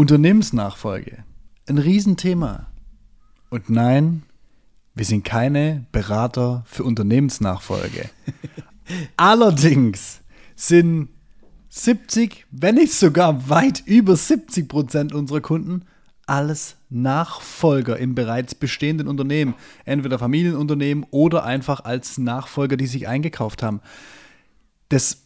Unternehmensnachfolge. Ein Riesenthema. Und nein, wir sind keine Berater für Unternehmensnachfolge. Allerdings sind 70, wenn nicht sogar weit über 70 Prozent unserer Kunden alles Nachfolger im bereits bestehenden Unternehmen. Entweder Familienunternehmen oder einfach als Nachfolger, die sich eingekauft haben. Das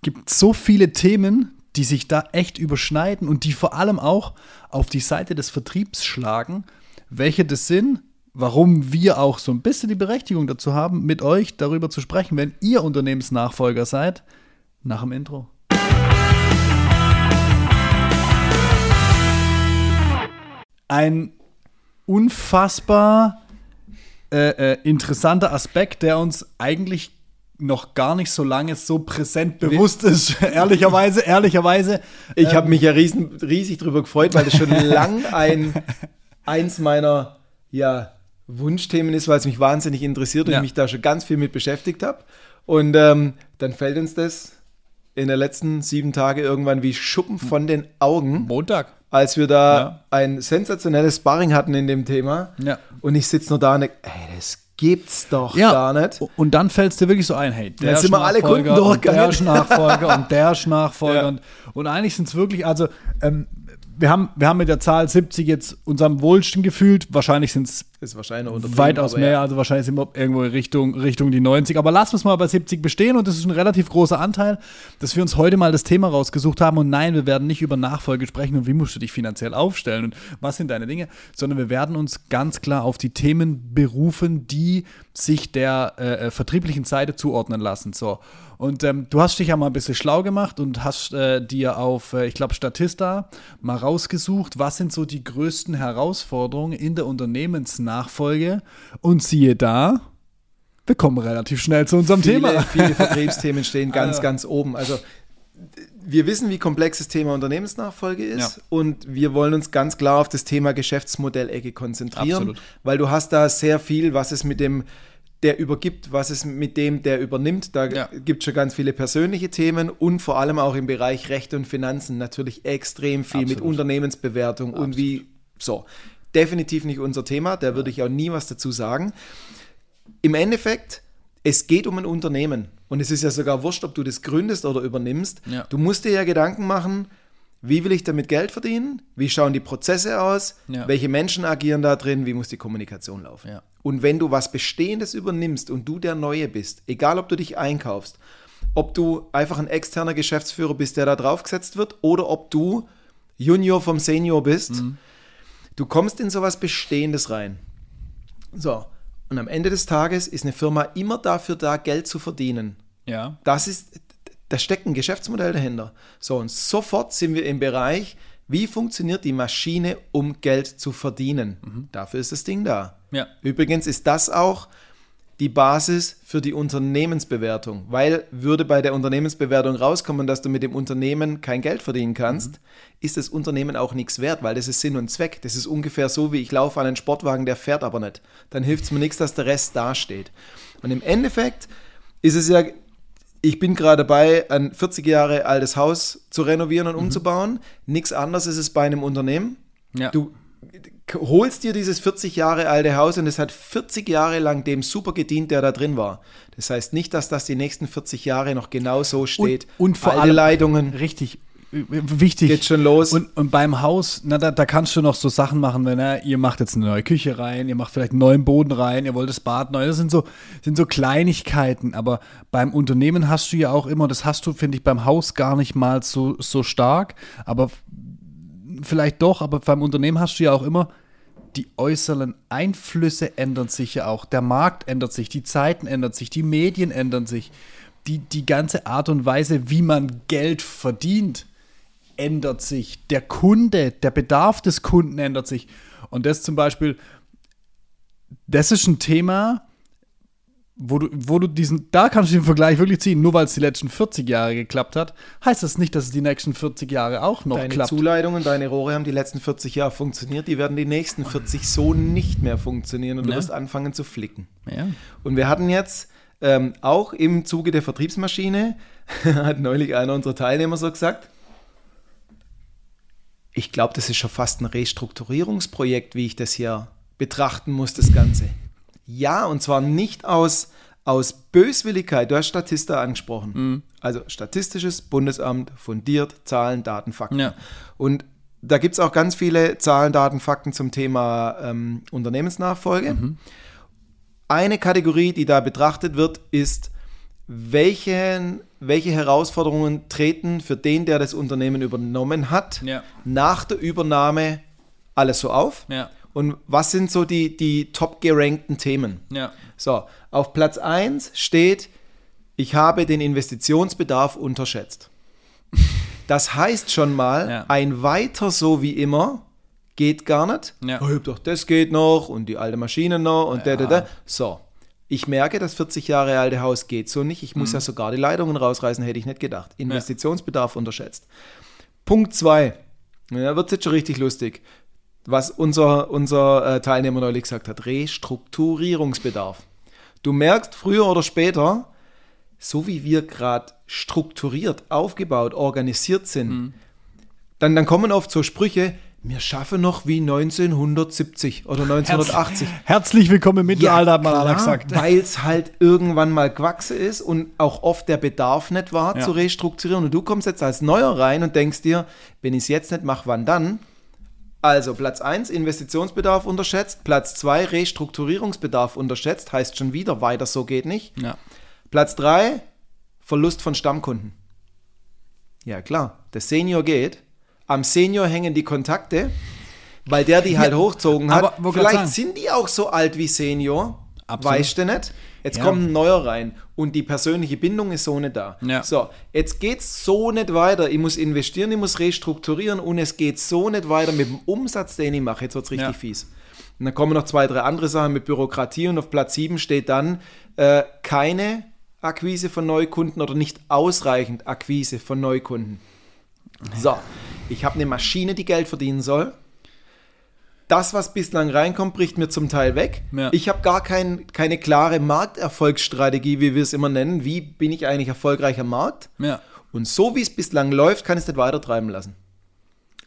gibt so viele Themen, die sich da echt überschneiden und die vor allem auch auf die Seite des Vertriebs schlagen. Welche das sind, warum wir auch so ein bisschen die Berechtigung dazu haben, mit euch darüber zu sprechen, wenn ihr Unternehmensnachfolger seid, nach dem Intro. Ein unfassbar äh, äh, interessanter Aspekt, der uns eigentlich noch gar nicht so lange so präsent bewusst ist, ehrlicherweise, ehrlicherweise. Ich ähm, habe mich ja riesen, riesig drüber gefreut, weil das schon lang ein, eins meiner ja, Wunschthemen ist, weil es mich wahnsinnig interessiert und ja. ich mich da schon ganz viel mit beschäftigt habe. Und ähm, dann fällt uns das in den letzten sieben Tagen irgendwann wie Schuppen von den Augen. Montag. Als wir da ja. ein sensationelles Sparring hatten in dem Thema. Ja. Und ich sitze nur da und denke, ey, das gibt's doch ja. gar nicht. Und dann fällt es dir wirklich so ein, hey, der Jetzt sind wir alle Kunden durchgegangen. Der Nachfolger und der Nachfolger. Ja. Und, und eigentlich sind es wirklich, also ähm, wir haben, wir haben mit der Zahl 70 jetzt unserem Wohlstand gefühlt. Wahrscheinlich sind es weitaus mehr. Ja. Also wahrscheinlich sind wir irgendwo Richtung, Richtung die 90. Aber lassen wir es mal bei 70 bestehen. Und das ist ein relativ großer Anteil, dass wir uns heute mal das Thema rausgesucht haben. Und nein, wir werden nicht über Nachfolge sprechen und wie musst du dich finanziell aufstellen und was sind deine Dinge, sondern wir werden uns ganz klar auf die Themen berufen, die sich der äh, äh vertrieblichen Seite zuordnen lassen. So. Und ähm, du hast dich ja mal ein bisschen schlau gemacht und hast äh, dir auf, äh, ich glaube, Statista mal rausgesucht, was sind so die größten Herausforderungen in der Unternehmensnachfolge. Und siehe da, wir kommen relativ schnell zu unserem viele, Thema. Viele Vertriebsthemen stehen ganz, ganz oben. Also wir wissen, wie komplex das Thema Unternehmensnachfolge ist ja. und wir wollen uns ganz klar auf das Thema Geschäftsmodellecke konzentrieren, Absolut. weil du hast da sehr viel, was es mit dem der übergibt, was es mit dem, der übernimmt. Da ja. gibt es schon ganz viele persönliche Themen und vor allem auch im Bereich Recht und Finanzen natürlich extrem viel Absolut. mit Unternehmensbewertung Absolut. und wie so. Definitiv nicht unser Thema, da würde ich auch nie was dazu sagen. Im Endeffekt, es geht um ein Unternehmen und es ist ja sogar wurscht, ob du das gründest oder übernimmst. Ja. Du musst dir ja Gedanken machen, wie will ich damit Geld verdienen? Wie schauen die Prozesse aus? Ja. Welche Menschen agieren da drin? Wie muss die Kommunikation laufen? Ja. Und wenn du was Bestehendes übernimmst und du der Neue bist, egal ob du dich einkaufst, ob du einfach ein externer Geschäftsführer bist, der da draufgesetzt wird, oder ob du Junior vom Senior bist, mhm. Du kommst in sowas Bestehendes rein. So, und am Ende des Tages ist eine Firma immer dafür da, Geld zu verdienen. Ja. Das ist da steckt ein Geschäftsmodell dahinter. So, und sofort sind wir im Bereich, wie funktioniert die Maschine, um Geld zu verdienen. Mhm. Dafür ist das Ding da. Ja. Übrigens ist das auch die Basis für die Unternehmensbewertung, weil würde bei der Unternehmensbewertung rauskommen, dass du mit dem Unternehmen kein Geld verdienen kannst, mhm. ist das Unternehmen auch nichts wert, weil das ist Sinn und Zweck. Das ist ungefähr so, wie ich laufe an einen Sportwagen, der fährt aber nicht. Dann hilft es mir nichts, dass der Rest dasteht. Und im Endeffekt ist es ja ich bin gerade dabei, ein 40 Jahre altes Haus zu renovieren und mhm. umzubauen. Nichts anderes ist es bei einem Unternehmen. Ja. Du holst dir dieses 40 Jahre alte Haus und es hat 40 Jahre lang dem super gedient, der da drin war. Das heißt nicht, dass das die nächsten 40 Jahre noch genau so steht. Und, und vor allem Leitungen. Richtig wichtig. Geht schon los. Und, und beim Haus, na, da, da, kannst du noch so Sachen machen, wenn na, ihr macht jetzt eine neue Küche rein, ihr macht vielleicht einen neuen Boden rein, ihr wollt das Bad neu. Das sind so, sind so Kleinigkeiten. Aber beim Unternehmen hast du ja auch immer, das hast du, finde ich, beim Haus gar nicht mal so, so stark. Aber vielleicht doch, aber beim Unternehmen hast du ja auch immer, die äußeren Einflüsse ändern sich ja auch. Der Markt ändert sich, die Zeiten ändern sich, die Medien ändern sich. Die, die ganze Art und Weise, wie man Geld verdient, ändert sich. Der Kunde, der Bedarf des Kunden ändert sich. Und das zum Beispiel, das ist ein Thema, wo du, wo du diesen, da kannst du den Vergleich wirklich ziehen. Nur weil es die letzten 40 Jahre geklappt hat, heißt das nicht, dass es die nächsten 40 Jahre auch noch deine klappt. Deine Zuleitungen, deine Rohre haben die letzten 40 Jahre funktioniert, die werden die nächsten 40 so nicht mehr funktionieren und ja. du wirst anfangen zu flicken. Ja. Und wir hatten jetzt ähm, auch im Zuge der Vertriebsmaschine, hat neulich einer unserer Teilnehmer so gesagt, Ich glaube, das ist schon fast ein Restrukturierungsprojekt, wie ich das hier betrachten muss, das Ganze. Ja, und zwar nicht aus, aus Böswilligkeit. Du hast Statista angesprochen. Mhm. Also Statistisches Bundesamt fundiert Zahlen, Daten, Fakten. Ja. Und da gibt es auch ganz viele Zahlen, Daten, Fakten zum Thema ähm, Unternehmensnachfolge. Mhm. Eine Kategorie, die da betrachtet wird, ist, welchen, welche Herausforderungen treten für den, der das Unternehmen übernommen hat, ja. nach der Übernahme alles so auf? Ja. Und was sind so die, die top gerankten Themen? Ja. So, auf Platz 1 steht, ich habe den Investitionsbedarf unterschätzt. Das heißt schon mal, ja. ein weiter so wie immer geht gar nicht. Ja. Oh, doch, das geht noch und die alte Maschine noch und ja. da, da, da. So. Ich merke, das 40 Jahre alte Haus geht so nicht. Ich muss mhm. ja sogar die Leitungen rausreißen, hätte ich nicht gedacht. Investitionsbedarf ja. unterschätzt. Punkt 2. Da wird es jetzt schon richtig lustig. Was unser, unser äh, Teilnehmer neulich gesagt hat: Restrukturierungsbedarf. Du merkst früher oder später, so wie wir gerade strukturiert, aufgebaut, organisiert sind, mhm. dann, dann kommen oft so Sprüche, wir schaffen noch wie 1970 oder 1980. Herz, herzlich willkommen im Mittelalter, ja, hat man klar, gesagt. Weil es halt irgendwann mal gewachsen ist und auch oft der Bedarf nicht war ja. zu restrukturieren. Und du kommst jetzt als Neuer rein und denkst dir, wenn ich es jetzt nicht mache, wann dann? Also Platz 1, Investitionsbedarf unterschätzt. Platz 2, Restrukturierungsbedarf unterschätzt. Heißt schon wieder, weiter so geht nicht. Ja. Platz 3, Verlust von Stammkunden. Ja klar, der Senior geht am Senior hängen die Kontakte, weil der die halt ja, hochzogen hat. Vielleicht sind die auch so alt wie Senior. Absolut. Weißt du nicht? Jetzt ja. kommt ein neuer rein und die persönliche Bindung ist so nicht da. Ja. So, jetzt geht es so nicht weiter. Ich muss investieren, ich muss restrukturieren und es geht so nicht weiter mit dem Umsatz, den ich mache. Jetzt wird es richtig ja. fies. Und dann kommen noch zwei, drei andere Sachen mit Bürokratie und auf Platz 7 steht dann äh, keine Akquise von Neukunden oder nicht ausreichend Akquise von Neukunden. So, ich habe eine Maschine, die Geld verdienen soll. Das, was bislang reinkommt, bricht mir zum Teil weg. Ja. Ich habe gar kein, keine klare Markterfolgsstrategie, wie wir es immer nennen. Wie bin ich eigentlich erfolgreich am Markt? Ja. Und so wie es bislang läuft, kann ich es nicht weiter treiben lassen.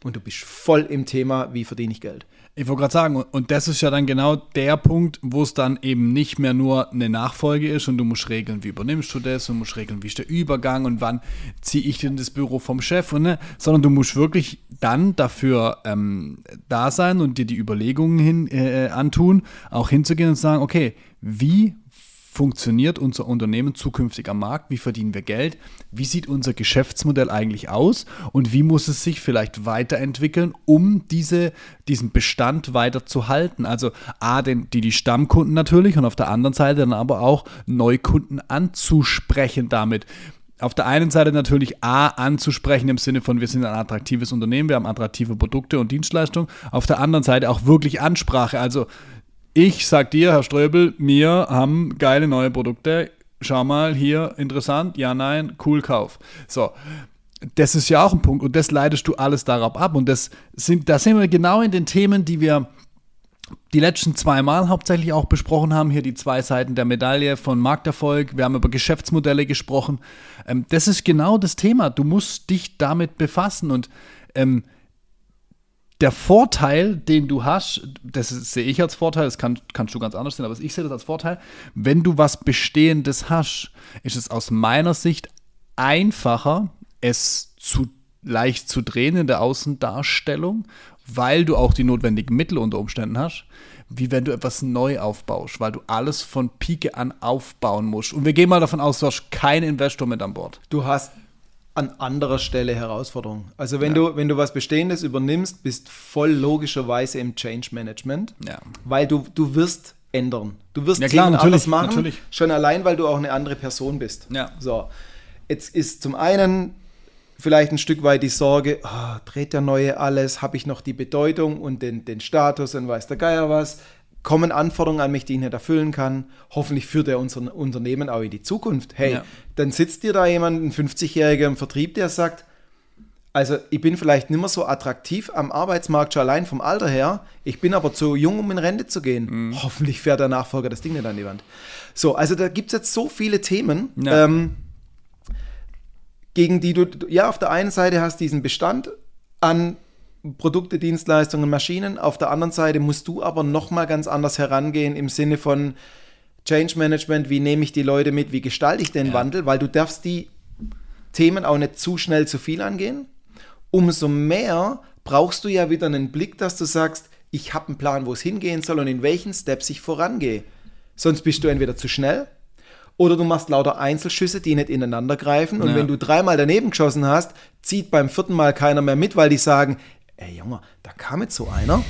Und du bist voll im Thema, wie verdiene ich Geld. Ich wollte gerade sagen, und das ist ja dann genau der Punkt, wo es dann eben nicht mehr nur eine Nachfolge ist und du musst regeln, wie übernimmst du das und musst regeln, wie ist der Übergang und wann ziehe ich denn das Büro vom Chef, und, ne, sondern du musst wirklich dann dafür ähm, da sein und dir die Überlegungen hin, äh, antun, auch hinzugehen und sagen, okay, wie funktioniert unser Unternehmen zukünftig am Markt? Wie verdienen wir Geld? Wie sieht unser Geschäftsmodell eigentlich aus? Und wie muss es sich vielleicht weiterentwickeln, um diese, diesen Bestand weiter zu halten? Also A, den, die, die Stammkunden natürlich und auf der anderen Seite dann aber auch Neukunden anzusprechen damit auf der einen Seite natürlich A anzusprechen im Sinne von, wir sind ein attraktives Unternehmen, wir haben attraktive Produkte und Dienstleistungen. Auf der anderen Seite auch wirklich Ansprache. Also ich sag dir, Herr Ströbel, wir haben geile neue Produkte. Schau mal hier, interessant, ja, nein, cool, Kauf. So, das ist ja auch ein Punkt und das leitest du alles darauf ab. Und das sind, da sind wir genau in den Themen, die wir die letzten zwei Mal hauptsächlich auch besprochen haben. Hier die zwei Seiten der Medaille von Markterfolg. Wir haben über Geschäftsmodelle gesprochen. Ähm, das ist genau das Thema. Du musst dich damit befassen und ähm, der Vorteil, den du hast, das sehe ich als Vorteil, das kann, kannst du ganz anders sehen, aber ich sehe das als Vorteil, wenn du was Bestehendes hast, ist es aus meiner Sicht einfacher, es zu leicht zu drehen in der Außendarstellung, weil du auch die notwendigen Mittel unter Umständen hast, wie wenn du etwas neu aufbaust, weil du alles von Pike an aufbauen musst. Und wir gehen mal davon aus, du hast keinen Investor mit an Bord. Du hast an anderer Stelle Herausforderung. Also wenn ja. du, wenn du was Bestehendes übernimmst, bist voll logischerweise im Change Management, ja. weil du, du wirst ändern. Du wirst ja, klar, anders machen, natürlich. schon allein, weil du auch eine andere Person bist. Ja. So, jetzt ist zum einen vielleicht ein Stück weit die Sorge, oh, dreht der Neue alles, habe ich noch die Bedeutung und den, den Status und weiß der Geier was, kommen Anforderungen an mich, die ich nicht erfüllen kann. Hoffentlich führt er unser Unternehmen auch in die Zukunft. Hey, ja. dann sitzt dir da jemand, ein 50-Jähriger im Vertrieb, der sagt, also ich bin vielleicht nicht mehr so attraktiv am Arbeitsmarkt schon allein vom Alter her, ich bin aber zu jung, um in Rente zu gehen. Mhm. Hoffentlich fährt der Nachfolger das Ding nicht an die Wand. So, also da gibt es jetzt so viele Themen, ja. ähm, gegen die du, ja, auf der einen Seite hast diesen Bestand an Produkte, Dienstleistungen, Maschinen. Auf der anderen Seite musst du aber nochmal ganz anders herangehen im Sinne von Change Management, wie nehme ich die Leute mit, wie gestalte ich den ja. Wandel, weil du darfst die Themen auch nicht zu schnell zu viel angehen. Umso mehr brauchst du ja wieder einen Blick, dass du sagst, ich habe einen Plan, wo es hingehen soll und in welchen Steps ich vorangehe. Sonst bist du entweder zu schnell oder du machst lauter Einzelschüsse, die nicht ineinander greifen. Und ja. wenn du dreimal daneben geschossen hast, zieht beim vierten Mal keiner mehr mit, weil die sagen, ey Junge, da kam jetzt so einer.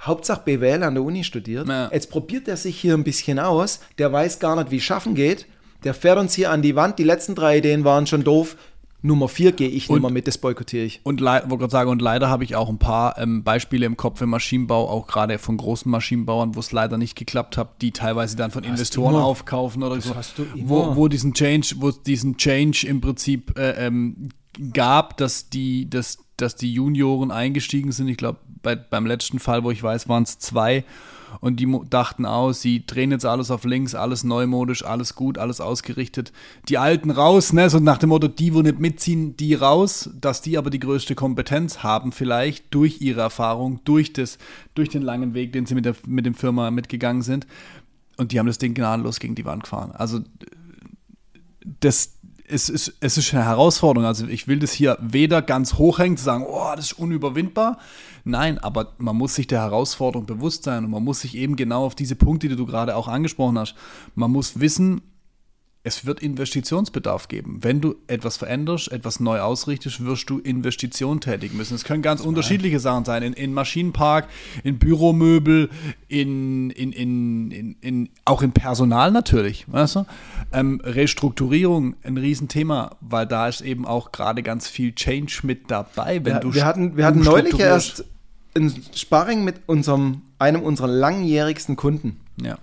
Hauptsache BWL an der Uni studiert. Ja. Jetzt probiert er sich hier ein bisschen aus. Der weiß gar nicht, wie Schaffen geht. Der fährt uns hier an die Wand. Die letzten drei Ideen waren schon doof. Nummer vier gehe ich nicht mehr mit, das boykottiere ich. Und wollte gerade sagen, und leider habe ich auch ein paar ähm, Beispiele im Kopf im Maschinenbau, auch gerade von großen Maschinenbauern, wo es leider nicht geklappt hat, die teilweise dann von Investoren aufkaufen oder das so. Wo, wo diesen Change, wo diesen Change im Prinzip äh, ähm, gab, dass die, dass, dass die Junioren eingestiegen sind. Ich glaube, beim letzten Fall, wo ich weiß, waren es zwei und die dachten aus, sie drehen jetzt alles auf links, alles neumodisch, alles gut, alles ausgerichtet. Die Alten raus, ne? So nach dem Motto, die, wo nicht mitziehen, die raus, dass die aber die größte Kompetenz haben, vielleicht durch ihre Erfahrung, durch, das, durch den langen Weg, den sie mit der mit dem Firma mitgegangen sind. Und die haben das Ding gnadenlos gegen die Wand gefahren. Also das, es ist, es ist eine Herausforderung. Also ich will das hier weder ganz hochhängen, zu sagen, oh, das ist unüberwindbar. Nein, aber man muss sich der Herausforderung bewusst sein und man muss sich eben genau auf diese Punkte, die du gerade auch angesprochen hast, man muss wissen, es wird Investitionsbedarf geben. Wenn du etwas veränderst, etwas neu ausrichtest, wirst du Investitionen tätigen müssen. Es können ganz unterschiedliche Sachen sein. In, in Maschinenpark, in Büromöbel, in, in, in, in, auch in Personal natürlich. Weißt du? ähm, Restrukturierung ein Riesenthema, weil da ist eben auch gerade ganz viel Change mit dabei. Wenn ja, du wir hatten, wir hatten neulich erst ein Sparring mit unserem, einem unserer langjährigsten Kunden. Ja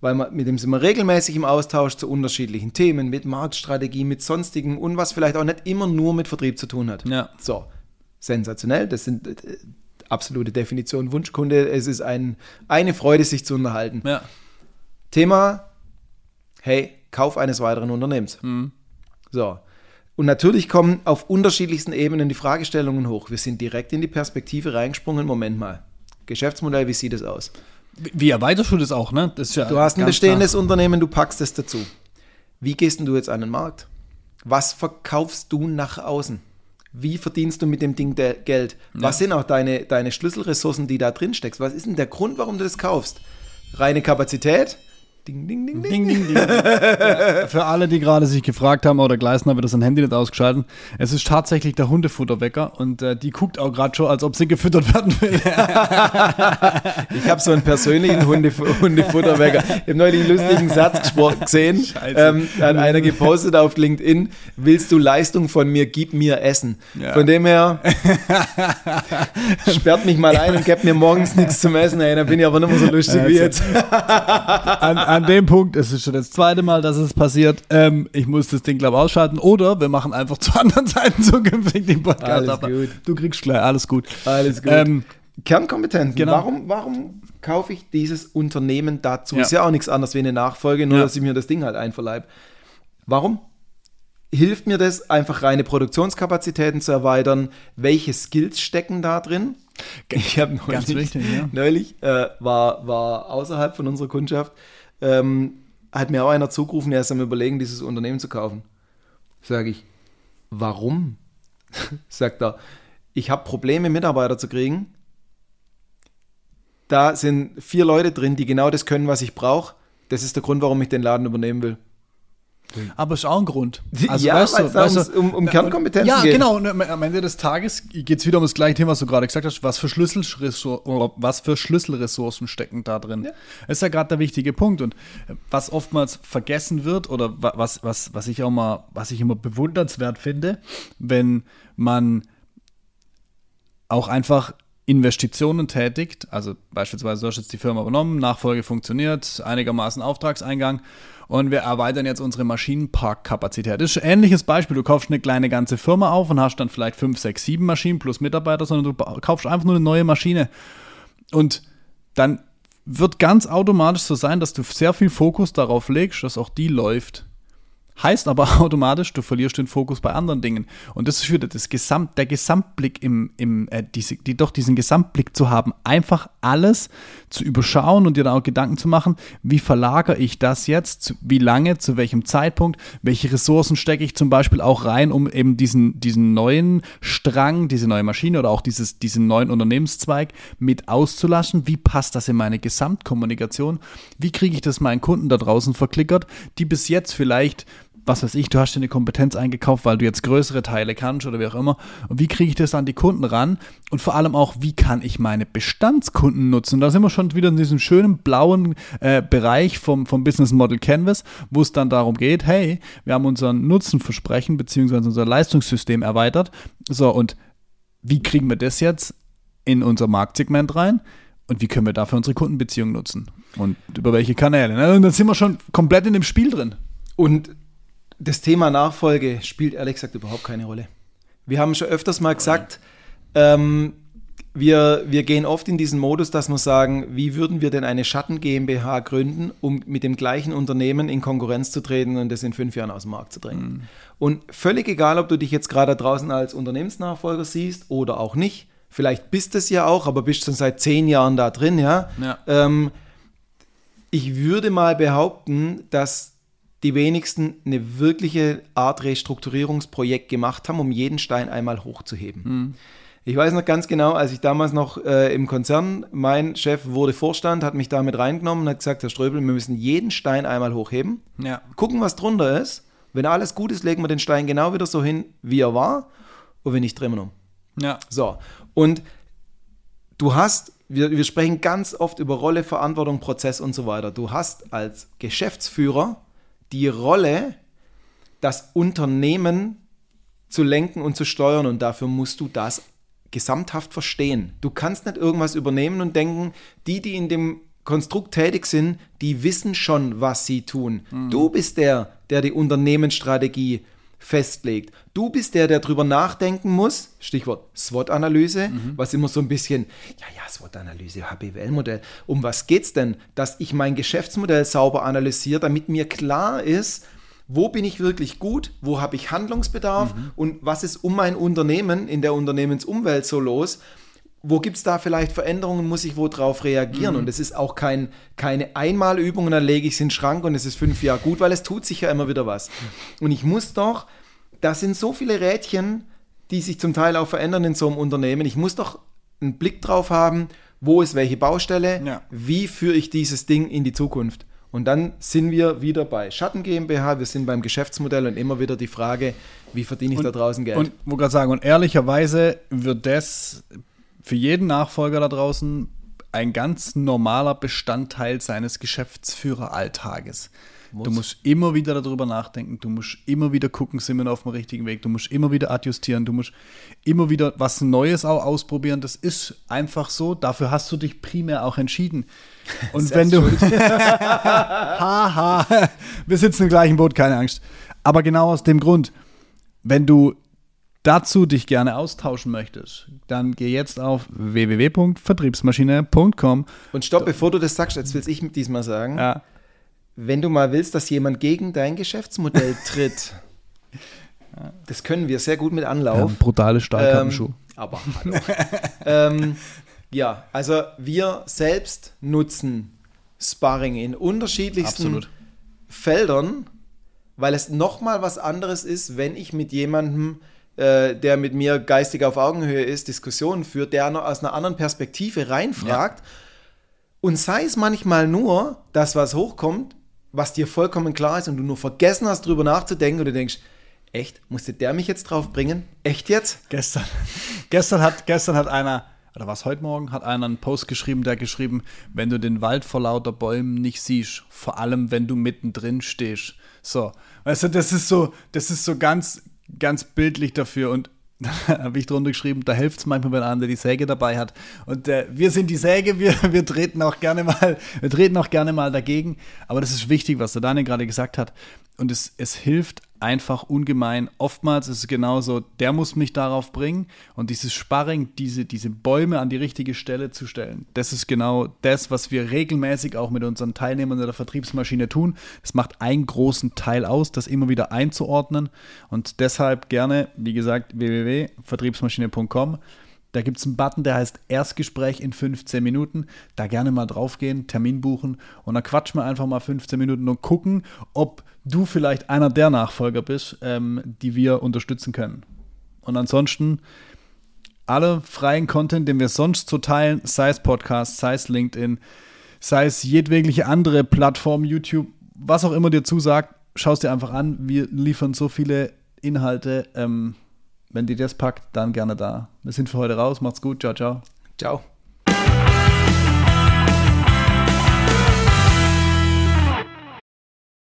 weil man, mit dem sind wir regelmäßig im Austausch zu unterschiedlichen Themen, mit Marktstrategie, mit sonstigen und was vielleicht auch nicht immer nur mit Vertrieb zu tun hat. Ja. So, sensationell, das sind äh, absolute Definition Wunschkunde. Es ist ein, eine Freude, sich zu unterhalten. Ja. Thema, hey, Kauf eines weiteren Unternehmens. Mhm. So. Und natürlich kommen auf unterschiedlichsten Ebenen die Fragestellungen hoch. Wir sind direkt in die Perspektive reingesprungen. Moment mal. Geschäftsmodell, wie sieht es aus? Wie erweiterst du das auch, ne? Ja du hast ein bestehendes klar. Unternehmen, du packst es dazu. Wie gehst du jetzt an den Markt? Was verkaufst du nach außen? Wie verdienst du mit dem Ding Geld? Was ja. sind auch deine, deine Schlüsselressourcen, die da drin steckst? Was ist denn der Grund, warum du das kaufst? Reine Kapazität? Ding, ding, ding, ding. ding, ding, ding. ja, für alle, die gerade sich gefragt haben, oder Gleisner wird das sein Handy nicht ausgeschalten, es ist tatsächlich der Hundefutterwecker und äh, die guckt auch gerade schon, als ob sie gefüttert werden will. ich habe so einen persönlichen Hundef Hundefutterwecker. Ich habe neulich einen lustigen Satz gesehen. Ähm, hat einer gepostet auf LinkedIn, willst du Leistung von mir, gib mir Essen. Ja. Von dem her, sperrt mich mal ein und gebt mir morgens nichts zum Essen. Ey, dann bin ich aber nicht mehr so lustig also, wie jetzt. an, an dem Punkt, es ist schon das zweite Mal, dass es passiert. Ähm, ich muss das Ding, glaube ich, ausschalten. Oder wir machen einfach zu anderen Zeiten zukünftig den Podcast. Alles aber gut. Du kriegst gleich, alles gut. Alles gut. Ähm, Kernkompetenzen. Genau. Warum, warum kaufe ich dieses Unternehmen dazu? Ja. Ist ja auch nichts anderes wie eine Nachfolge, nur ja. dass ich mir das Ding halt einverleibe. Warum? Hilft mir das, einfach reine Produktionskapazitäten zu erweitern? Welche Skills stecken da drin? Ich habe neulich, wichtig, ja. neulich äh, war, war außerhalb von unserer Kundschaft, ähm, hat mir auch einer zugerufen, er ist am Überlegen, dieses Unternehmen zu kaufen. Sage ich, warum? Sagt er, ich habe Probleme, Mitarbeiter zu kriegen. Da sind vier Leute drin, die genau das können, was ich brauche. Das ist der Grund, warum ich den Laden übernehmen will. Aber ist auch ein Grund. Also, ja, weißt du, weißt du, um, um Kernkompetenzen Ja, geht. genau. Und am Ende des Tages geht es wieder um das gleiche Thema, was du gerade gesagt hast. Was für, was für Schlüsselressourcen stecken da drin? Ja. Das ist ja gerade der wichtige Punkt. Und was oftmals vergessen wird oder was, was, was ich auch mal, was ich immer bewundernswert finde, wenn man auch einfach Investitionen tätigt, also beispielsweise du hast jetzt die Firma übernommen, Nachfolge funktioniert, einigermaßen Auftragseingang und wir erweitern jetzt unsere Maschinenparkkapazität. Das ist ein ähnliches Beispiel. Du kaufst eine kleine ganze Firma auf und hast dann vielleicht 5, 6, 7 Maschinen plus Mitarbeiter, sondern du kaufst einfach nur eine neue Maschine. Und dann wird ganz automatisch so sein, dass du sehr viel Fokus darauf legst, dass auch die läuft. Heißt aber automatisch, du verlierst den Fokus bei anderen Dingen. Und das ist wieder das Gesamt, der Gesamtblick im, im äh, diese, die, doch diesen Gesamtblick zu haben, einfach alles zu überschauen und dir dann auch Gedanken zu machen, wie verlagere ich das jetzt, wie lange, zu welchem Zeitpunkt, welche Ressourcen stecke ich zum Beispiel auch rein, um eben diesen, diesen neuen Strang, diese neue Maschine oder auch dieses, diesen neuen Unternehmenszweig mit auszulassen. Wie passt das in meine Gesamtkommunikation? Wie kriege ich das meinen Kunden da draußen verklickert, die bis jetzt vielleicht was weiß ich, du hast dir eine Kompetenz eingekauft, weil du jetzt größere Teile kannst oder wie auch immer. Und wie kriege ich das an die Kunden ran? Und vor allem auch, wie kann ich meine Bestandskunden nutzen? Da sind wir schon wieder in diesem schönen blauen äh, Bereich vom, vom Business Model Canvas, wo es dann darum geht, hey, wir haben unseren Nutzenversprechen bzw. unser Leistungssystem erweitert. So, und wie kriegen wir das jetzt in unser Marktsegment rein? Und wie können wir dafür unsere Kundenbeziehungen nutzen? Und über welche Kanäle? Ne? Und dann sind wir schon komplett in dem Spiel drin. Und das Thema Nachfolge spielt ehrlich gesagt überhaupt keine Rolle. Wir haben schon öfters mal gesagt, ähm, wir, wir gehen oft in diesen Modus, dass wir sagen, wie würden wir denn eine Schatten GmbH gründen, um mit dem gleichen Unternehmen in Konkurrenz zu treten und das in fünf Jahren aus dem Markt zu drängen. Mhm. Und völlig egal, ob du dich jetzt gerade draußen als Unternehmensnachfolger siehst oder auch nicht, vielleicht bist es ja auch, aber bist schon seit zehn Jahren da drin, ja. ja. Ähm, ich würde mal behaupten, dass die wenigsten eine wirkliche Art Restrukturierungsprojekt gemacht haben, um jeden Stein einmal hochzuheben. Mhm. Ich weiß noch ganz genau, als ich damals noch äh, im Konzern, mein Chef wurde Vorstand, hat mich damit reingenommen und hat gesagt, Herr Ströbel, wir müssen jeden Stein einmal hochheben, ja. gucken, was drunter ist. Wenn alles gut ist, legen wir den Stein genau wieder so hin, wie er war. Und wenn nicht, drehen wir um. Ja. So. Und du hast, wir, wir sprechen ganz oft über Rolle, Verantwortung, Prozess und so weiter. Du hast als Geschäftsführer die Rolle, das Unternehmen zu lenken und zu steuern und dafür musst du das gesamthaft verstehen. Du kannst nicht irgendwas übernehmen und denken, die, die in dem Konstrukt tätig sind, die wissen schon, was sie tun. Mhm. Du bist der, der die Unternehmensstrategie festlegt. Du bist der, der drüber nachdenken muss, Stichwort SWOT-Analyse, mhm. was immer so ein bisschen, ja, ja, SWOT-Analyse, HBWL-Modell. Um was geht es denn? Dass ich mein Geschäftsmodell sauber analysiere, damit mir klar ist, wo bin ich wirklich gut, wo habe ich Handlungsbedarf mhm. und was ist um mein Unternehmen in der Unternehmensumwelt so los wo gibt es da vielleicht Veränderungen, muss ich wo drauf reagieren? Mhm. Und es ist auch kein, keine Einmalübung und dann lege ich es in den Schrank und es ist fünf Jahre gut, weil es tut sich ja immer wieder was. Und ich muss doch, da sind so viele Rädchen, die sich zum Teil auch verändern in so einem Unternehmen. Ich muss doch einen Blick drauf haben, wo ist welche Baustelle, ja. wie führe ich dieses Ding in die Zukunft. Und dann sind wir wieder bei Schatten GmbH, wir sind beim Geschäftsmodell und immer wieder die Frage, wie verdiene ich und, da draußen Geld. Und wo gerade sagen, und ehrlicherweise wird das für jeden Nachfolger da draußen ein ganz normaler Bestandteil seines Geschäftsführeralltages. Muss. Du musst immer wieder darüber nachdenken, du musst immer wieder gucken, sind wir noch auf dem richtigen Weg, du musst immer wieder adjustieren, du musst immer wieder was Neues auch ausprobieren. Das ist einfach so, dafür hast du dich primär auch entschieden. Und wenn du. Haha, wir sitzen im gleichen Boot, keine Angst. Aber genau aus dem Grund, wenn du dazu dich gerne austauschen möchtest, dann geh jetzt auf www.vertriebsmaschine.com. Und stopp, bevor du das sagst, jetzt will ich diesmal sagen. Ja. Wenn du mal willst, dass jemand gegen dein Geschäftsmodell tritt, das können wir sehr gut mit Anlauf. Ja, brutale Stahlkappenschuh. Ähm, aber hallo. ähm, ja, also wir selbst nutzen Sparring in unterschiedlichsten Absolut. Feldern, weil es nochmal was anderes ist, wenn ich mit jemandem äh, der mit mir geistig auf Augenhöhe ist, Diskussionen führt, der noch aus einer anderen Perspektive reinfragt. Ja. Und sei es manchmal nur das, was hochkommt, was dir vollkommen klar ist und du nur vergessen hast, darüber nachzudenken und du denkst, echt, musste der mich jetzt drauf bringen? Echt jetzt? Gestern, gestern, hat, gestern hat einer, oder was heute Morgen, hat einer einen Post geschrieben, der geschrieben, wenn du den Wald vor lauter Bäumen nicht siehst, vor allem wenn du mittendrin stehst. So, weißt du, das ist so, das ist so ganz, ganz bildlich dafür und da habe ich drunter geschrieben, da hilft es manchmal, wenn einer die Säge dabei hat. Und äh, wir sind die Säge, wir, wir treten auch gerne mal, wir treten auch gerne mal dagegen. Aber das ist wichtig, was der Daniel gerade gesagt hat. Und es, es hilft einfach ungemein. Oftmals ist es genauso, der muss mich darauf bringen und dieses Sparring, diese, diese Bäume an die richtige Stelle zu stellen, das ist genau das, was wir regelmäßig auch mit unseren Teilnehmern der Vertriebsmaschine tun. Es macht einen großen Teil aus, das immer wieder einzuordnen und deshalb gerne, wie gesagt, www.vertriebsmaschine.com da gibt es einen Button, der heißt Erstgespräch in 15 Minuten. Da gerne mal draufgehen, Termin buchen und dann quatschen wir einfach mal 15 Minuten und gucken, ob du vielleicht einer der Nachfolger bist, ähm, die wir unterstützen können. Und ansonsten alle freien Content, den wir sonst so teilen, sei es Podcast, sei es LinkedIn, sei es jedwegliche andere Plattform, YouTube, was auch immer dir zusagt, schau es dir einfach an. Wir liefern so viele Inhalte. Ähm, wenn dir das packt, dann gerne da. Wir sind für heute raus. Macht's gut. Ciao, ciao. Ciao.